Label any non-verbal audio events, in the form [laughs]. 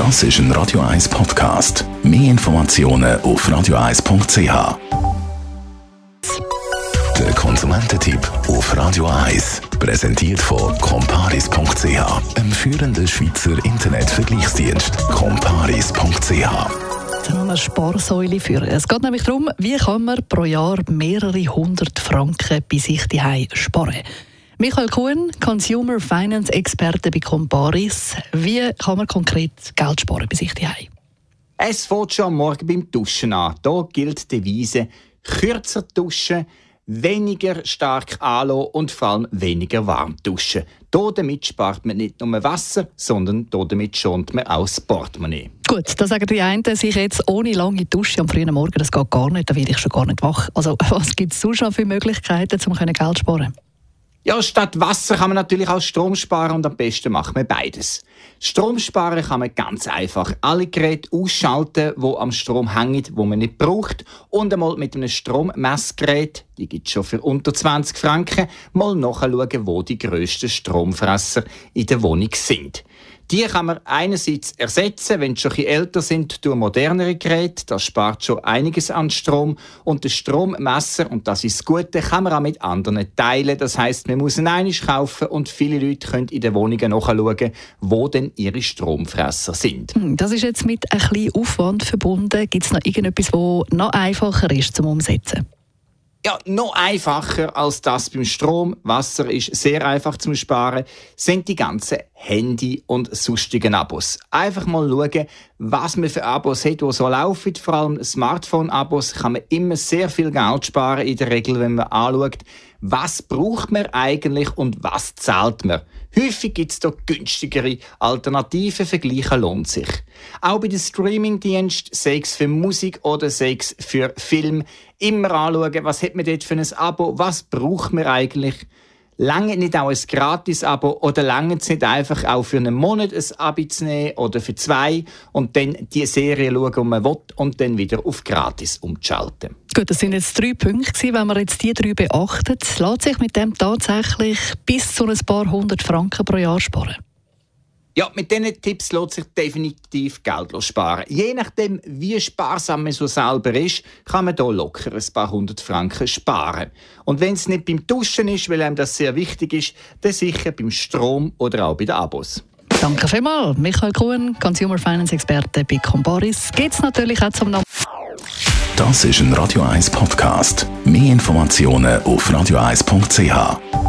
Das ist ein Radio 1 Podcast. Mehr Informationen auf radio1.ch. Der Konsumententipp auf Radio 1 präsentiert von comparis.ch, einem führenden Schweizer Internetvergleichsdienst. comparis.ch eine Sparsäule führen. Es geht nämlich darum, wie kann man pro Jahr mehrere hundert Franken bei sich daheim sparen. Michael Kuhn, Consumer Finance Experte bei Comparis. Wie kann man konkret Geld sparen bei sich daheim? Es fängt schon am Morgen beim Duschen an. Hier gilt die Devise, kürzer duschen, weniger stark anlassen und vor allem weniger warm duschen. Damit spart man nicht nur Wasser, sondern damit schont man auch das Portemonnaie. Gut, da sagen die einen sich jetzt ohne lange Dusche am frühen Morgen, das geht gar nicht, da werde ich schon gar nicht wach. Also [laughs] was gibt es sonst noch für Möglichkeiten, um Geld zu sparen? Ja, statt Wasser kann man natürlich auch Strom sparen und am besten macht man beides. Strom sparen kann man ganz einfach. Alle Geräte ausschalten, wo am Strom hängen, wo man nicht braucht und einmal mit einem Strommessgerät, die gibt schon für unter 20 Franken, mal nachschauen, wo die grössten Stromfresser in der Wohnung sind. Die kann man einerseits ersetzen, wenn sie schon älter sind, durch modernere Geräte. Das spart schon einiges an Strom. Und das Strommesser, und das ist das Gute, kann man auch mit anderen teilen. Das heißt, man muss ihn einig kaufen und viele Leute können in den Wohnungen nachschauen, wo denn ihre Stromfresser sind. Hm, das ist jetzt mit ein bisschen Aufwand verbunden. Gibt es noch irgendetwas, das noch einfacher ist zum Umsetzen? Ja, noch einfacher als das beim Strom. Wasser ist sehr einfach zum Sparen. Sind die ganzen Handy- und sonstigen Abos. Einfach mal schauen, was man für Abos hat, die so laufen. Vor allem Smartphone-Abos kann man immer sehr viel Geld sparen, in der Regel, wenn man anschaut, was braucht man eigentlich und was zahlt man. Häufig gibt es da günstigere Alternativen, vergleichen lohnt sich. Auch bei den Streamingdiensten, sei es für Musik oder sei es für Film, immer anschauen, was hat man dort für ein Abo, was braucht man eigentlich Lange nicht auch ein Gratis-Abo oder lange nicht einfach auch für einen Monat ein Abo zu nehmen oder für zwei und dann die Serie schauen, die man will und dann wieder auf Gratis umzuschalten. Gut, das sind jetzt drei Punkte. Wenn man jetzt die drei beachtet, lässt sich mit dem tatsächlich bis zu ein paar hundert Franken pro Jahr sparen? Ja, mit diesen Tipps lässt sich definitiv Geld sparen. Je nachdem, wie sparsam man so selber ist, kann man hier locker ein paar hundert Franken sparen. Und wenn es nicht beim Duschen ist, weil einem das sehr wichtig ist, dann sicher beim Strom oder auch bei den Abos. Danke vielmals. Michael Kuhn, Consumer Finance Experte bei Combaris. Geht es natürlich auch zum Namen. Das ist ein Radio 1 Podcast. Mehr Informationen auf radio1.ch.